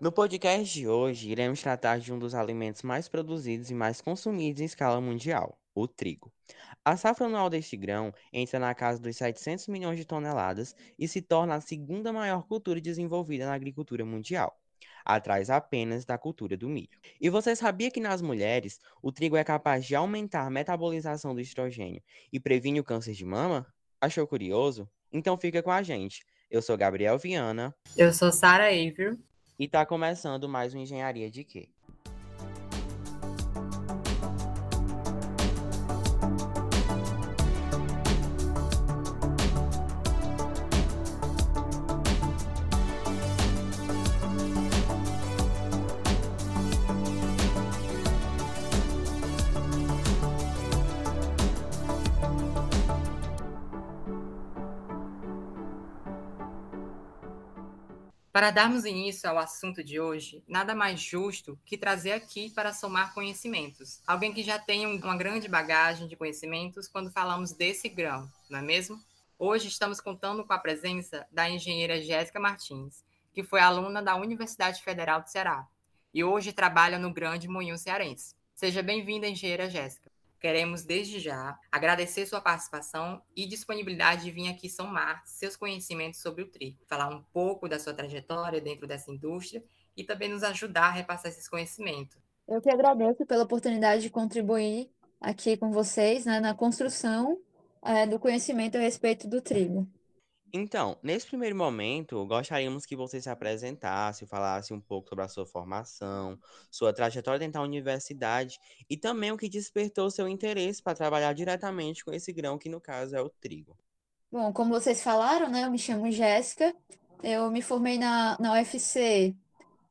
No podcast de hoje, iremos tratar de um dos alimentos mais produzidos e mais consumidos em escala mundial, o trigo. A safra anual deste grão entra na casa dos 700 milhões de toneladas e se torna a segunda maior cultura desenvolvida na agricultura mundial, atrás apenas da cultura do milho. E você sabia que nas mulheres o trigo é capaz de aumentar a metabolização do estrogênio e previne o câncer de mama? Achou curioso? Então fica com a gente. Eu sou Gabriel Viana. Eu sou Sara Avery. E tá começando mais um Engenharia de Quê? Para darmos início ao assunto de hoje, nada mais justo que trazer aqui para somar conhecimentos. Alguém que já tem uma grande bagagem de conhecimentos quando falamos desse grão, não é mesmo? Hoje estamos contando com a presença da engenheira Jéssica Martins, que foi aluna da Universidade Federal do Ceará e hoje trabalha no Grande Moinho Cearense. Seja bem-vinda, engenheira Jéssica. Queremos, desde já, agradecer sua participação e disponibilidade de vir aqui somar seus conhecimentos sobre o trigo, falar um pouco da sua trajetória dentro dessa indústria e também nos ajudar a repassar esses conhecimentos. Eu que agradeço pela oportunidade de contribuir aqui com vocês né, na construção é, do conhecimento a respeito do trigo. Então, nesse primeiro momento, gostaríamos que você se apresentasse, falasse um pouco sobre a sua formação, sua trajetória dentro da universidade e também o que despertou seu interesse para trabalhar diretamente com esse grão, que no caso é o trigo. Bom, como vocês falaram, né, eu me chamo Jéssica, eu me formei na, na UFC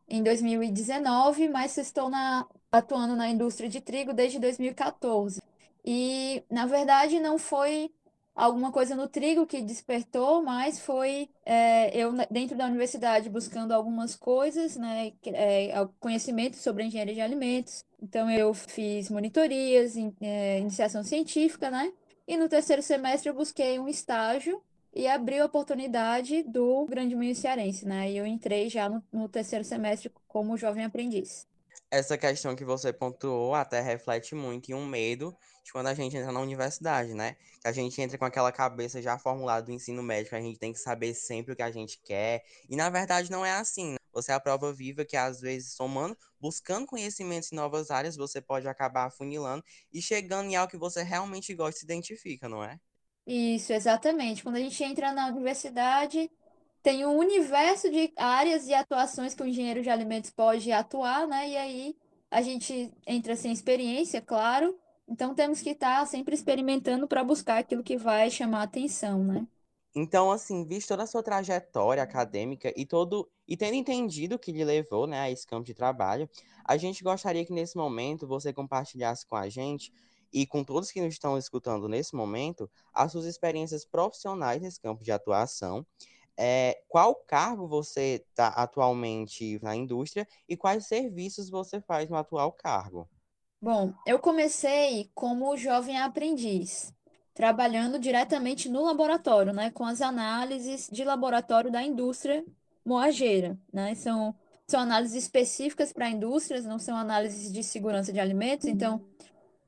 em 2019, mas estou na, atuando na indústria de trigo desde 2014. E, na verdade, não foi alguma coisa no trigo que despertou, mas foi é, eu dentro da universidade buscando algumas coisas, né, é, conhecimento sobre engenharia de alimentos. Então eu fiz monitorias, in, é, iniciação científica, né? E no terceiro semestre eu busquei um estágio e abriu a oportunidade do Grande Moinho Cearense, né? E eu entrei já no, no terceiro semestre como jovem aprendiz. Essa questão que você pontuou até reflete muito em um medo de quando a gente entra na universidade, né? Que a gente entra com aquela cabeça já formulada do ensino médico, a gente tem que saber sempre o que a gente quer. E na verdade não é assim. Né? Você é a prova viva que às vezes somando, buscando conhecimentos em novas áreas, você pode acabar afunilando e chegando em algo que você realmente gosta e se identifica, não é? Isso, exatamente. Quando a gente entra na universidade, tem um universo de áreas e atuações que o engenheiro de alimentos pode atuar, né? E aí a gente entra sem experiência, claro, então temos que estar sempre experimentando para buscar aquilo que vai chamar atenção, né? Então, assim, visto toda a sua trajetória acadêmica e todo e tendo entendido o que lhe levou, né, a esse campo de trabalho, a gente gostaria que nesse momento você compartilhasse com a gente e com todos que nos estão escutando nesse momento as suas experiências profissionais nesse campo de atuação. É, qual cargo você está atualmente na indústria e quais serviços você faz no atual cargo? Bom, eu comecei como jovem aprendiz, trabalhando diretamente no laboratório, né, com as análises de laboratório da indústria moageira, né? São, são análises específicas para indústrias, não são análises de segurança de alimentos, então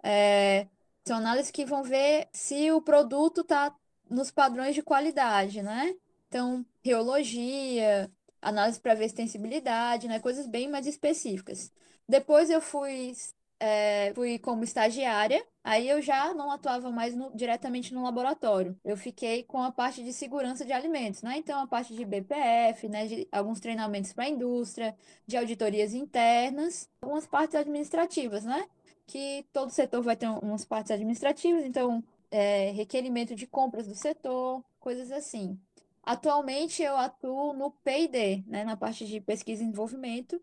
é, são análises que vão ver se o produto está nos padrões de qualidade, né? Então, reologia, análise para ver extensibilidade, né? Coisas bem mais específicas. Depois eu fui é, fui como estagiária, aí eu já não atuava mais no, diretamente no laboratório. Eu fiquei com a parte de segurança de alimentos, né? Então, a parte de BPF, né? De alguns treinamentos para a indústria, de auditorias internas, algumas partes administrativas, né? Que todo setor vai ter umas partes administrativas, então, é, requerimento de compras do setor, coisas assim. Atualmente eu atuo no P&D, né, na parte de pesquisa e desenvolvimento,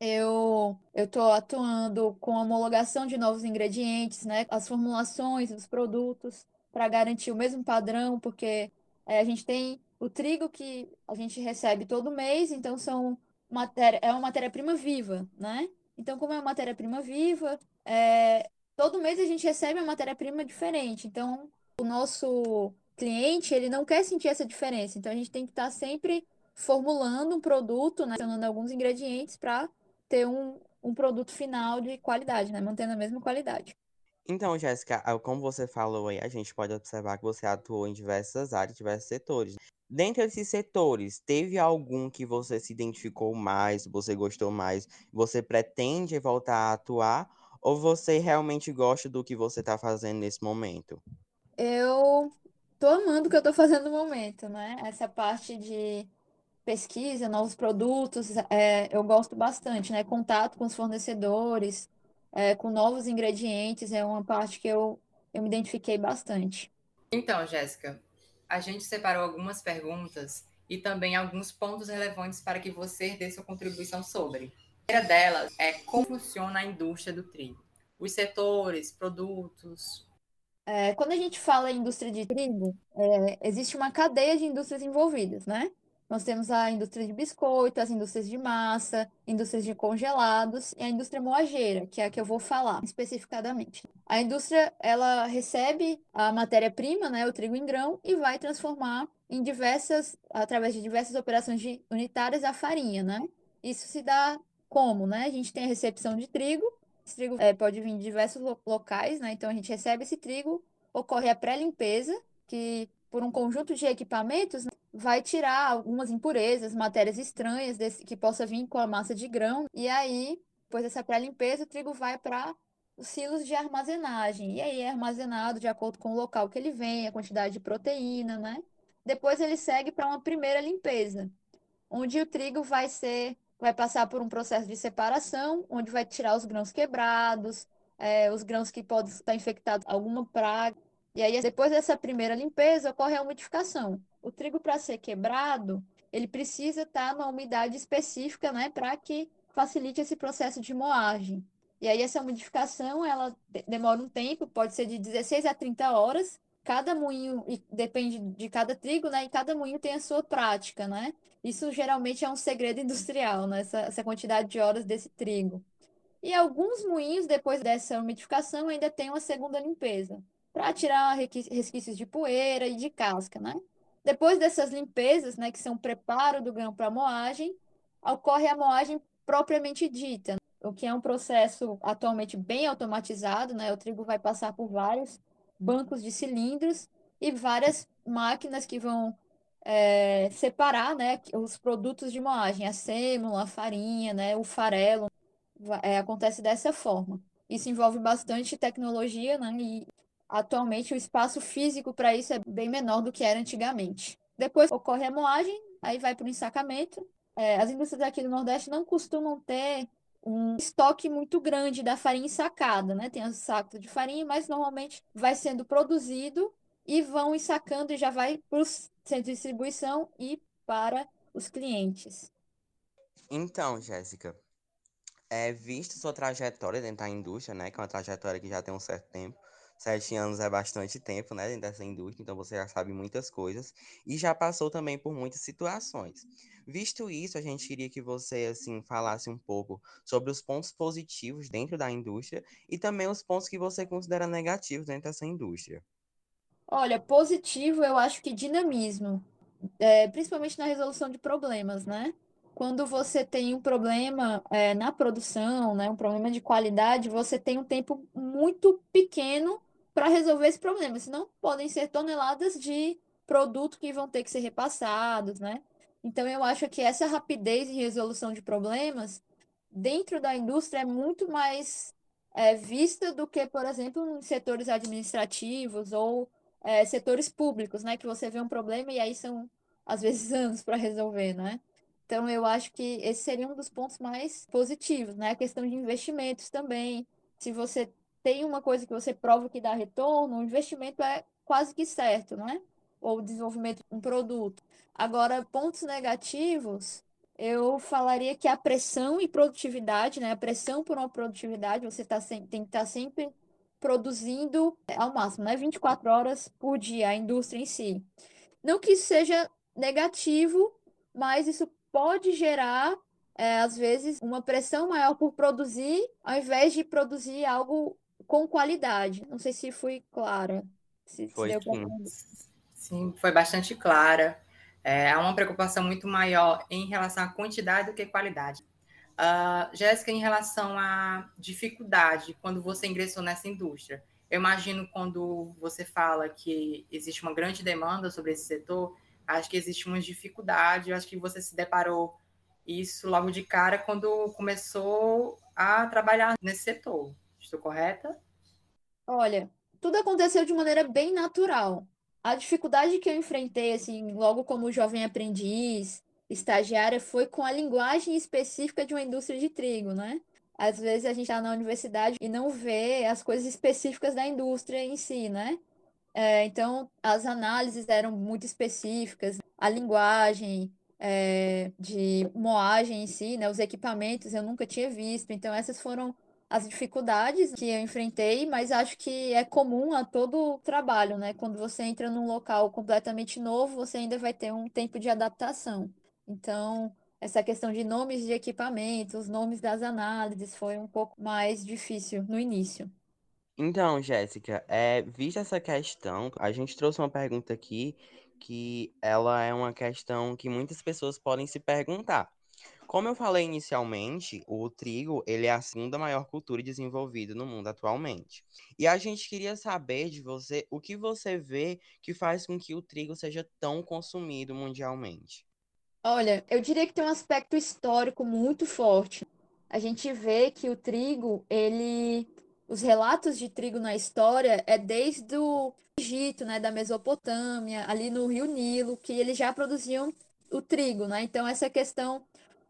eu estou atuando com a homologação de novos ingredientes, né? As formulações dos produtos para garantir o mesmo padrão, porque é, a gente tem o trigo que a gente recebe todo mês, então são matéria, é uma matéria-prima viva, né? Então, como é uma matéria-prima viva, é, todo mês a gente recebe uma matéria-prima diferente. Então, o nosso cliente, ele não quer sentir essa diferença. Então, a gente tem que estar sempre formulando um produto, né, adicionando alguns ingredientes para ter um, um produto final de qualidade, né, mantendo a mesma qualidade. Então, Jéssica, como você falou aí, a gente pode observar que você atuou em diversas áreas, diversos setores. Dentre esses setores, teve algum que você se identificou mais, você gostou mais, você pretende voltar a atuar, ou você realmente gosta do que você está fazendo nesse momento? Eu tô amando o que eu tô fazendo no momento, né? Essa parte de pesquisa, novos produtos, é, eu gosto bastante, né? Contato com os fornecedores, é, com novos ingredientes, é uma parte que eu, eu me identifiquei bastante. Então, Jéssica, a gente separou algumas perguntas e também alguns pontos relevantes para que você dê sua contribuição sobre. A primeira delas é como funciona a indústria do trigo. Os setores, produtos. É, quando a gente fala em indústria de trigo, é, existe uma cadeia de indústrias envolvidas, né? Nós temos a indústria de biscoito, as indústrias de massa, indústrias de congelados e a indústria moageira, que é a que eu vou falar especificadamente. A indústria, ela recebe a matéria-prima, né, o trigo em grão, e vai transformar em diversas, através de diversas operações unitárias, a farinha, né? Isso se dá como, né? A gente tem a recepção de trigo, esse trigo é, pode vir de diversos locais, né? Então a gente recebe esse trigo, ocorre a pré-limpeza, que por um conjunto de equipamentos, vai tirar algumas impurezas, matérias estranhas desse, que possa vir com a massa de grão. E aí, depois dessa pré-limpeza, o trigo vai para os silos de armazenagem. E aí é armazenado de acordo com o local que ele vem, a quantidade de proteína, né? Depois ele segue para uma primeira limpeza, onde o trigo vai ser, vai passar por um processo de separação, onde vai tirar os grãos quebrados, é, os grãos que podem estar infectados alguma praga. E aí, depois dessa primeira limpeza, ocorre a umidificação o trigo para ser quebrado, ele precisa estar numa umidade específica, né, para que facilite esse processo de moagem. E aí essa umidificação, ela demora um tempo, pode ser de 16 a 30 horas. Cada moinho, depende de cada trigo, né? E cada moinho tem a sua prática, né? Isso geralmente é um segredo industrial, né? Essa, essa quantidade de horas desse trigo. E alguns moinhos, depois dessa umidificação, ainda tem uma segunda limpeza, para tirar resquícios de poeira e de casca, né? Depois dessas limpezas, né, que são preparo do grão para moagem, ocorre a moagem propriamente dita, o que é um processo atualmente bem automatizado, né? O trigo vai passar por vários bancos de cilindros e várias máquinas que vão é, separar, né, os produtos de moagem, a sêmola, a farinha, né, o farelo, é, acontece dessa forma. Isso envolve bastante tecnologia, né, e Atualmente, o espaço físico para isso é bem menor do que era antigamente. Depois ocorre a moagem, aí vai para o ensacamento. É, as indústrias aqui do Nordeste não costumam ter um estoque muito grande da farinha ensacada, né? Tem os sacos de farinha, mas normalmente vai sendo produzido e vão ensacando e já vai para os centros de distribuição e para os clientes. Então, Jéssica, é, visto sua trajetória dentro da indústria, né, que é uma trajetória que já tem um certo tempo, Sete anos é bastante tempo, né, dentro dessa indústria, então você já sabe muitas coisas e já passou também por muitas situações. Visto isso, a gente queria que você, assim, falasse um pouco sobre os pontos positivos dentro da indústria e também os pontos que você considera negativos dentro dessa indústria. Olha, positivo eu acho que dinamismo, é, principalmente na resolução de problemas, né? quando você tem um problema é, na produção, né, um problema de qualidade, você tem um tempo muito pequeno para resolver esse problema, senão podem ser toneladas de produto que vão ter que ser repassados, né? Então eu acho que essa rapidez em resolução de problemas dentro da indústria é muito mais é, vista do que, por exemplo, em setores administrativos ou é, setores públicos, né? Que você vê um problema e aí são às vezes anos para resolver, né? Então eu acho que esse seria um dos pontos mais positivos, né? A questão de investimentos também. Se você tem uma coisa que você prova que dá retorno, o investimento é quase que certo, né? Ou o desenvolvimento de um produto. Agora, pontos negativos, eu falaria que a pressão e produtividade, né? A pressão por uma produtividade, você tá sem, tem que estar tá sempre produzindo ao máximo, né? 24 horas por dia, a indústria em si. Não que isso seja negativo, mas isso pode gerar é, às vezes, uma pressão maior por produzir, ao invés de produzir algo com qualidade. Não sei se fui clara. Se, foi se sim. sim, foi bastante clara. É, há uma preocupação muito maior em relação à quantidade do que qualidade. Uh, Jéssica, em relação à dificuldade quando você ingressou nessa indústria, eu imagino quando você fala que existe uma grande demanda sobre esse setor, acho que existe uma dificuldade, eu acho que você se deparou isso logo de cara quando começou a trabalhar nesse setor. Estou correta? Olha, tudo aconteceu de maneira bem natural. A dificuldade que eu enfrentei, assim, logo como jovem aprendiz, estagiária, foi com a linguagem específica de uma indústria de trigo, né? Às vezes a gente está na universidade e não vê as coisas específicas da indústria em si, né? É, então, as análises eram muito específicas, a linguagem é, de moagem em si, né? Os equipamentos eu nunca tinha visto. Então, essas foram as dificuldades que eu enfrentei, mas acho que é comum a todo trabalho, né? Quando você entra num local completamente novo, você ainda vai ter um tempo de adaptação. Então, essa questão de nomes de equipamentos, nomes das análises, foi um pouco mais difícil no início. Então, Jéssica, é, vista essa questão, a gente trouxe uma pergunta aqui que ela é uma questão que muitas pessoas podem se perguntar. Como eu falei inicialmente, o trigo ele é a segunda maior cultura desenvolvida no mundo atualmente. E a gente queria saber de você o que você vê que faz com que o trigo seja tão consumido mundialmente. Olha, eu diria que tem um aspecto histórico muito forte. A gente vê que o trigo, ele, os relatos de trigo na história é desde o Egito, né, da Mesopotâmia, ali no Rio Nilo, que eles já produziam o trigo, né? Então essa questão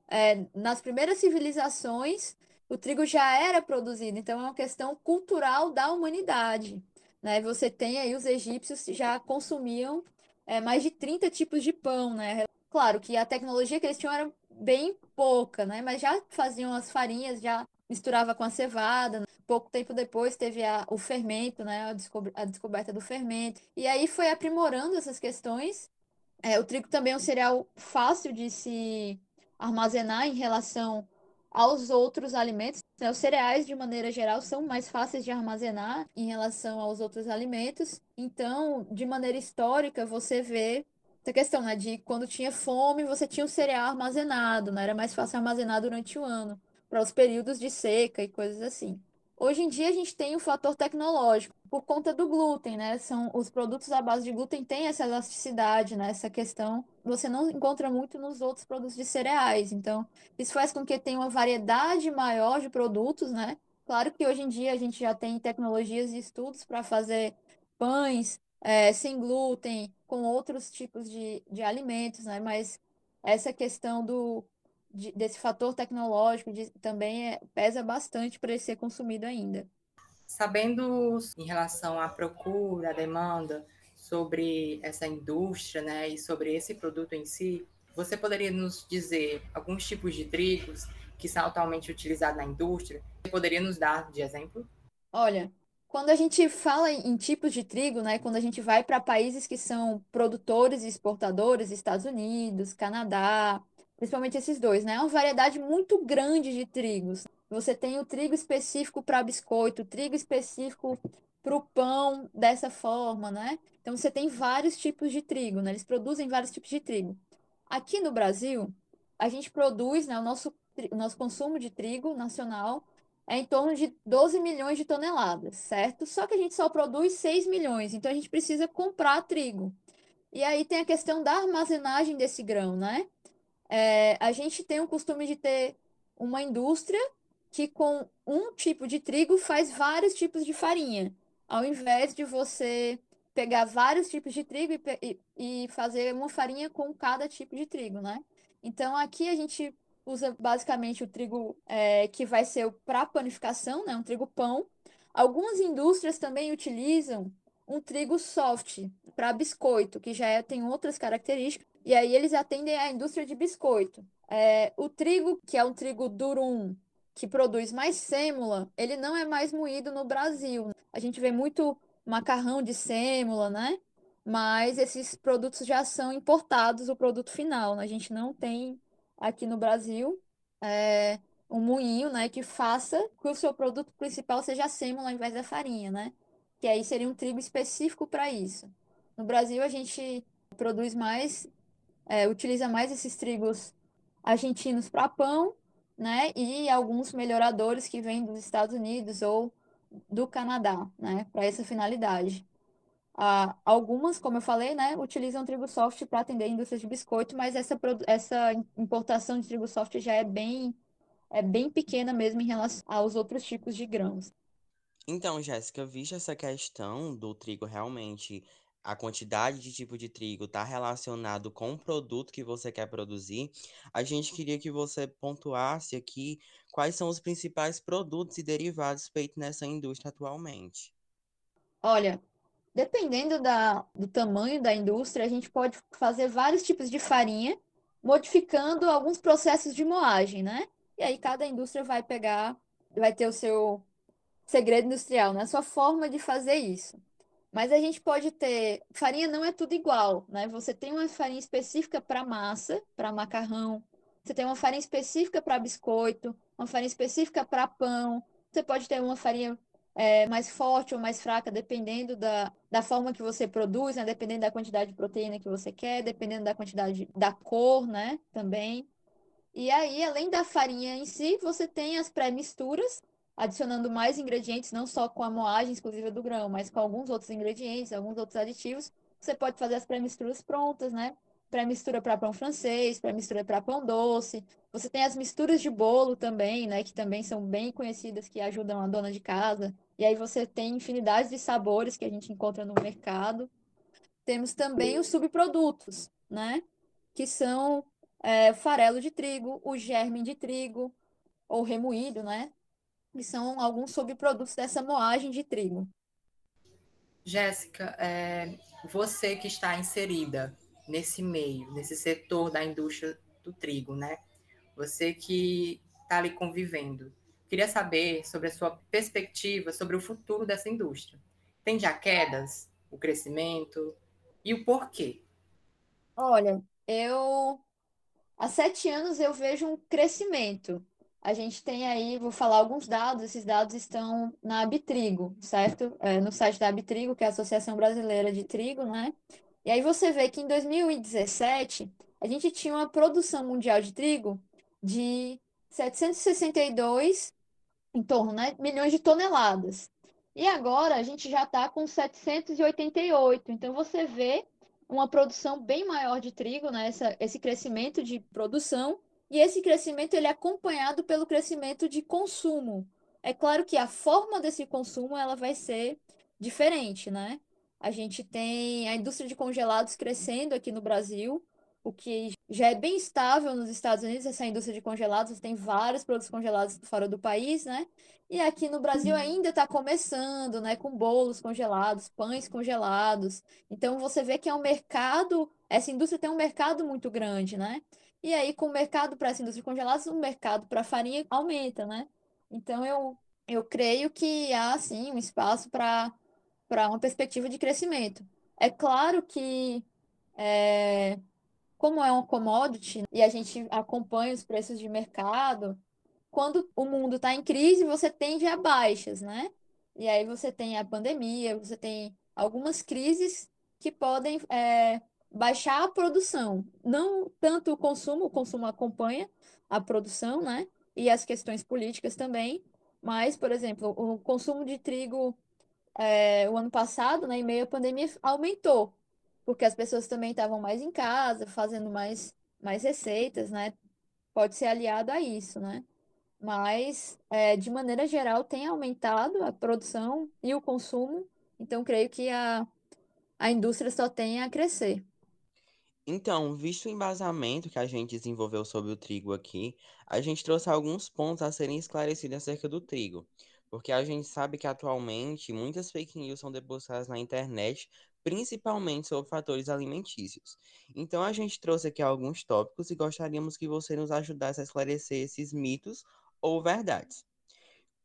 é, nas primeiras civilizações, o trigo já era produzido, então é uma questão cultural da humanidade. Né? Você tem aí os egípcios já consumiam é, mais de 30 tipos de pão, né? Claro que a tecnologia que eles tinham era bem pouca, né? Mas já faziam as farinhas, já misturava com a cevada. Pouco tempo depois teve a, o fermento, né? A, a descoberta do fermento. E aí foi aprimorando essas questões. É, o trigo também é um cereal fácil de se armazenar em relação aos outros alimentos. Né? Os cereais, de maneira geral, são mais fáceis de armazenar em relação aos outros alimentos. Então, de maneira histórica, você vê essa questão, né, de quando tinha fome, você tinha o cereal armazenado, né? Era mais fácil armazenar durante o ano, para os períodos de seca e coisas assim. Hoje em dia a gente tem o fator tecnológico por conta do glúten, né? São os produtos à base de glúten têm essa elasticidade, né? Essa questão você não encontra muito nos outros produtos de cereais. Então, isso faz com que tenha uma variedade maior de produtos, né? Claro que hoje em dia a gente já tem tecnologias e estudos para fazer pães é, sem glúten, com outros tipos de, de alimentos, né? Mas essa questão do de, desse fator tecnológico de, também é, pesa bastante para ele ser consumido ainda. Sabendo em relação à procura, à demanda sobre essa indústria, né, e sobre esse produto em si, você poderia nos dizer alguns tipos de trigos que são atualmente utilizados na indústria? Você poderia nos dar de exemplo? Olha, quando a gente fala em tipos de trigo, né, quando a gente vai para países que são produtores e exportadores, Estados Unidos, Canadá, principalmente esses dois, né? É uma variedade muito grande de trigos. Você tem o trigo específico para biscoito, o trigo específico para o pão dessa forma, né? Então você tem vários tipos de trigo, né? Eles produzem vários tipos de trigo. Aqui no Brasil, a gente produz, né, o nosso, o nosso consumo de trigo nacional é em torno de 12 milhões de toneladas, certo? Só que a gente só produz 6 milhões, então a gente precisa comprar trigo. E aí tem a questão da armazenagem desse grão, né? É, a gente tem o costume de ter uma indústria que com um tipo de trigo faz vários tipos de farinha, ao invés de você pegar vários tipos de trigo e, e, e fazer uma farinha com cada tipo de trigo, né? Então aqui a gente usa basicamente o trigo é, que vai ser para panificação, né? Um trigo pão. Algumas indústrias também utilizam um trigo soft para biscoito, que já é, tem outras características, e aí eles atendem à indústria de biscoito. É, o trigo, que é um trigo durum, que produz mais sêmula, ele não é mais moído no Brasil. A gente vê muito macarrão de sêmula, né? Mas esses produtos já são importados, o produto final. Né? A gente não tem aqui no Brasil é, um moinho, né, que faça que o seu produto principal seja a sêmula ao invés da farinha, né? Que aí seria um trigo específico para isso. No Brasil, a gente produz mais é, utiliza mais esses trigos argentinos para pão, né? E alguns melhoradores que vêm dos Estados Unidos ou do Canadá, né? Para essa finalidade. Ah, algumas, como eu falei, né, utilizam trigo soft para atender a indústria de biscoito, mas essa, essa importação de trigo soft já é bem, é bem pequena mesmo em relação aos outros tipos de grãos. Então, Jéssica, vista essa questão do trigo realmente, a quantidade de tipo de trigo está relacionado com o produto que você quer produzir, a gente queria que você pontuasse aqui quais são os principais produtos e derivados feitos nessa indústria atualmente. Olha, dependendo da, do tamanho da indústria, a gente pode fazer vários tipos de farinha, modificando alguns processos de moagem, né? E aí cada indústria vai pegar, vai ter o seu segredo industrial, né? A sua forma de fazer isso. Mas a gente pode ter. Farinha não é tudo igual, né? Você tem uma farinha específica para massa, para macarrão. Você tem uma farinha específica para biscoito, uma farinha específica para pão. Você pode ter uma farinha é, mais forte ou mais fraca, dependendo da, da forma que você produz, né? Dependendo da quantidade de proteína que você quer, dependendo da quantidade da cor, né? Também. E aí, além da farinha em si, você tem as pré-misturas, adicionando mais ingredientes, não só com a moagem exclusiva do grão, mas com alguns outros ingredientes, alguns outros aditivos. Você pode fazer as pré-misturas prontas, né? Pré-mistura para pão francês, pré-mistura para pão doce. Você tem as misturas de bolo também, né? Que também são bem conhecidas, que ajudam a dona de casa. E aí você tem infinidade de sabores que a gente encontra no mercado. Temos também os subprodutos, né? Que são é, o farelo de trigo, o germe de trigo, ou remoído, né? Que são alguns subprodutos dessa moagem de trigo. Jéssica, é, você que está inserida nesse meio, nesse setor da indústria do trigo, né? Você que está ali convivendo. Queria saber sobre a sua perspectiva sobre o futuro dessa indústria. Tem já quedas, o crescimento e o porquê? Olha, eu há sete anos eu vejo um crescimento a gente tem aí, vou falar alguns dados, esses dados estão na Abitrigo, certo? É, no site da Abitrigo, que é a Associação Brasileira de Trigo, né? E aí você vê que em 2017 a gente tinha uma produção mundial de trigo de 762, em torno, né, milhões de toneladas. E agora a gente já está com 788. Então você vê uma produção bem maior de trigo, né, essa, esse crescimento de produção e esse crescimento ele é acompanhado pelo crescimento de consumo. É claro que a forma desse consumo ela vai ser diferente, né? A gente tem a indústria de congelados crescendo aqui no Brasil, o que já é bem estável nos Estados Unidos, essa indústria de congelados, tem vários produtos congelados fora do país, né? E aqui no Brasil ainda está começando, né? Com bolos congelados, pães congelados. Então você vê que é um mercado, essa indústria tem um mercado muito grande, né? E aí, com o mercado para essa indústria de congelados, o mercado para farinha aumenta, né? Então, eu, eu creio que há, sim, um espaço para para uma perspectiva de crescimento. É claro que, é, como é um commodity e a gente acompanha os preços de mercado, quando o mundo está em crise, você tende a baixas, né? E aí você tem a pandemia, você tem algumas crises que podem é, baixar a produção, não tanto o consumo, o consumo acompanha a produção, né? E as questões políticas também, mas, por exemplo, o consumo de trigo é, o ano passado, né, em meio à pandemia, aumentou, porque as pessoas também estavam mais em casa, fazendo mais, mais receitas, né? Pode ser aliado a isso, né? Mas, é, de maneira geral, tem aumentado a produção e o consumo, então creio que a, a indústria só tem a crescer. Então, visto o embasamento que a gente desenvolveu sobre o trigo aqui, a gente trouxe alguns pontos a serem esclarecidos acerca do trigo. Porque a gente sabe que atualmente muitas fake news são depositadas na internet, principalmente sobre fatores alimentícios. Então a gente trouxe aqui alguns tópicos e gostaríamos que você nos ajudasse a esclarecer esses mitos ou verdades.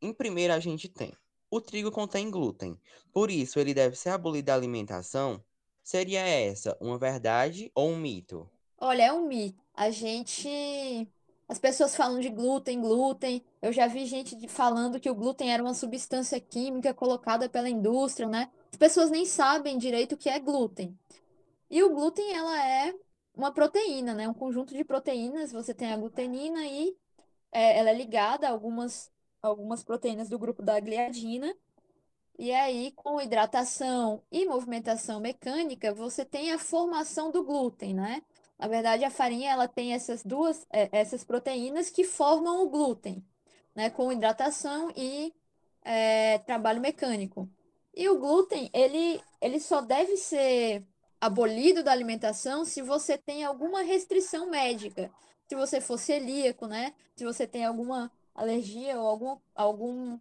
Em primeiro, a gente tem: o trigo contém glúten, por isso ele deve ser abolido da alimentação Seria essa uma verdade ou um mito? Olha, é um mito. A gente. As pessoas falam de glúten, glúten. Eu já vi gente falando que o glúten era uma substância química colocada pela indústria, né? As pessoas nem sabem direito o que é glúten. E o glúten, ela é uma proteína, né? Um conjunto de proteínas. Você tem a glutenina e é, ela é ligada a algumas, algumas proteínas do grupo da gliadina. E aí, com hidratação e movimentação mecânica, você tem a formação do glúten, né? Na verdade, a farinha ela tem essas duas, é, essas proteínas que formam o glúten, né? Com hidratação e é, trabalho mecânico. E o glúten, ele, ele só deve ser abolido da alimentação se você tem alguma restrição médica. Se você for celíaco, né? Se você tem alguma alergia ou algum, algum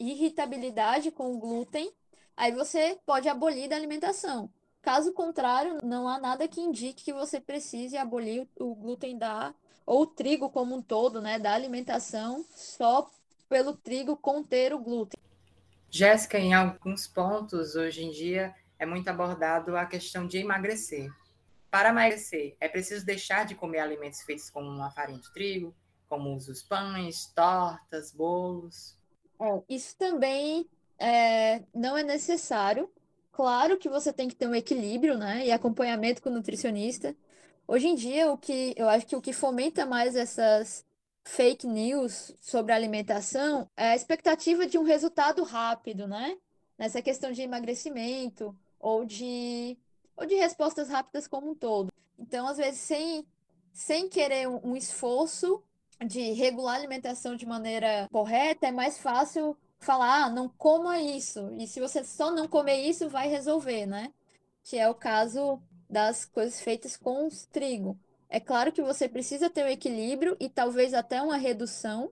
irritabilidade com o glúten, aí você pode abolir da alimentação. Caso contrário, não há nada que indique que você precise abolir o glúten da ou o trigo como um todo, né, da alimentação só pelo trigo conter o glúten. Jéssica, em alguns pontos hoje em dia é muito abordado a questão de emagrecer. Para emagrecer, é preciso deixar de comer alimentos feitos com a farinha de trigo, como os pães, tortas, bolos. Isso também é, não é necessário. Claro que você tem que ter um equilíbrio, né? E acompanhamento com o nutricionista. Hoje em dia, o que eu acho que o que fomenta mais essas fake news sobre alimentação é a expectativa de um resultado rápido, né? Nessa questão de emagrecimento ou de, ou de respostas rápidas como um todo. Então, às vezes, sem, sem querer um esforço de regular a alimentação de maneira correta, é mais fácil falar, ah, não coma isso. E se você só não comer isso, vai resolver, né? Que é o caso das coisas feitas com trigo. É claro que você precisa ter um equilíbrio e talvez até uma redução,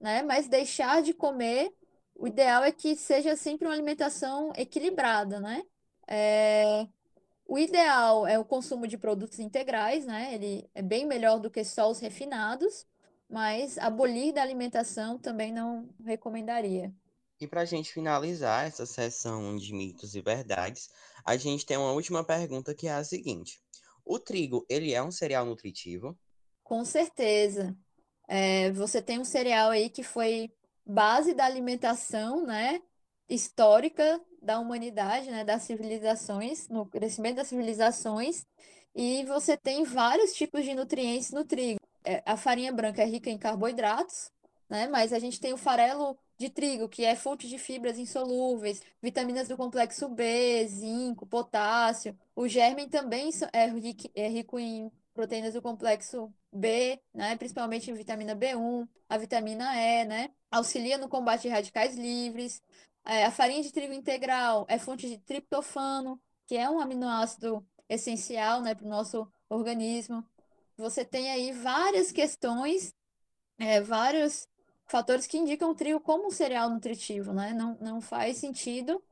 né? Mas deixar de comer, o ideal é que seja sempre uma alimentação equilibrada, né? É... O ideal é o consumo de produtos integrais, né? Ele é bem melhor do que só os refinados mas abolir da alimentação também não recomendaria. E para a gente finalizar essa sessão de mitos e verdades, a gente tem uma última pergunta que é a seguinte: o trigo ele é um cereal nutritivo? Com certeza. É, você tem um cereal aí que foi base da alimentação, né, histórica da humanidade, né, das civilizações, no crescimento das civilizações, e você tem vários tipos de nutrientes no trigo. É, a farinha branca é rica em carboidratos, né? Mas a gente tem o farelo de trigo, que é fonte de fibras insolúveis, vitaminas do complexo B, zinco, potássio. O germen também é rico, é rico em proteínas do complexo B, né? Principalmente em vitamina B1, a vitamina E, né? Auxilia no combate de radicais livres. É, a farinha de trigo integral é fonte de triptofano, que é um aminoácido essencial, né, para o nosso organismo você tem aí várias questões, é, vários fatores que indicam o trigo como um cereal nutritivo, né? Não, não faz sentido.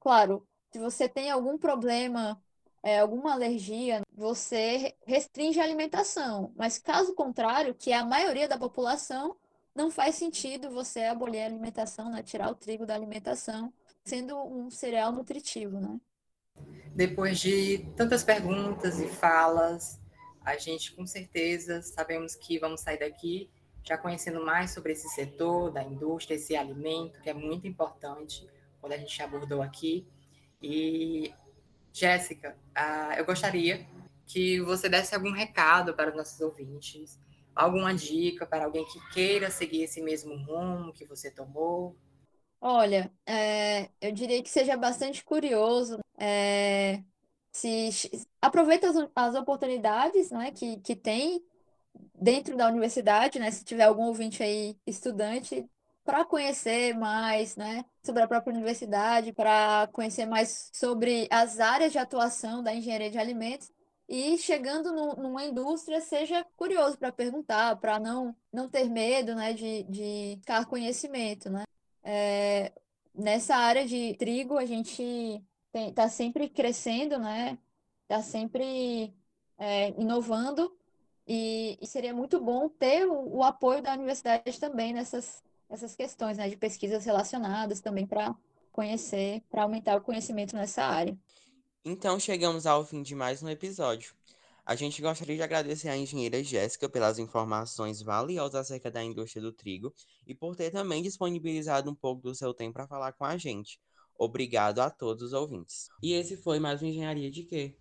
Claro, se você tem algum problema, é, alguma alergia, você restringe a alimentação. Mas caso contrário, que é a maioria da população, não faz sentido você abolir a alimentação, né? Tirar o trigo da alimentação, sendo um cereal nutritivo, né? Depois de tantas perguntas e falas, a gente com certeza sabemos que vamos sair daqui já conhecendo mais sobre esse setor da indústria, esse alimento que é muito importante, quando a gente abordou aqui. E, Jéssica, uh, eu gostaria que você desse algum recado para os nossos ouvintes, alguma dica para alguém que queira seguir esse mesmo rumo que você tomou. Olha, é, eu diria que seja bastante curioso, é, se aproveita as, as oportunidades né, que, que tem dentro da universidade, né, se tiver algum ouvinte aí estudante, para conhecer mais né, sobre a própria universidade, para conhecer mais sobre as áreas de atuação da engenharia de alimentos. E chegando no, numa indústria, seja curioso para perguntar, para não, não ter medo né, de, de buscar conhecimento. Né? É, nessa área de trigo, a gente está sempre crescendo, né? Está sempre é, inovando e, e, seria muito bom ter o, o, apoio da universidade também nessas, nessas questões, né? De pesquisas relacionadas também para conhecer, para aumentar o conhecimento nessa área. Então chegamos ao fim de mais um episódio. A gente gostaria de agradecer à engenheira Jéssica pelas informações valiosas acerca da indústria do trigo e por ter também disponibilizado um pouco do seu tempo para falar com a gente. Obrigado a todos os ouvintes. E esse foi mais um Engenharia de Quê?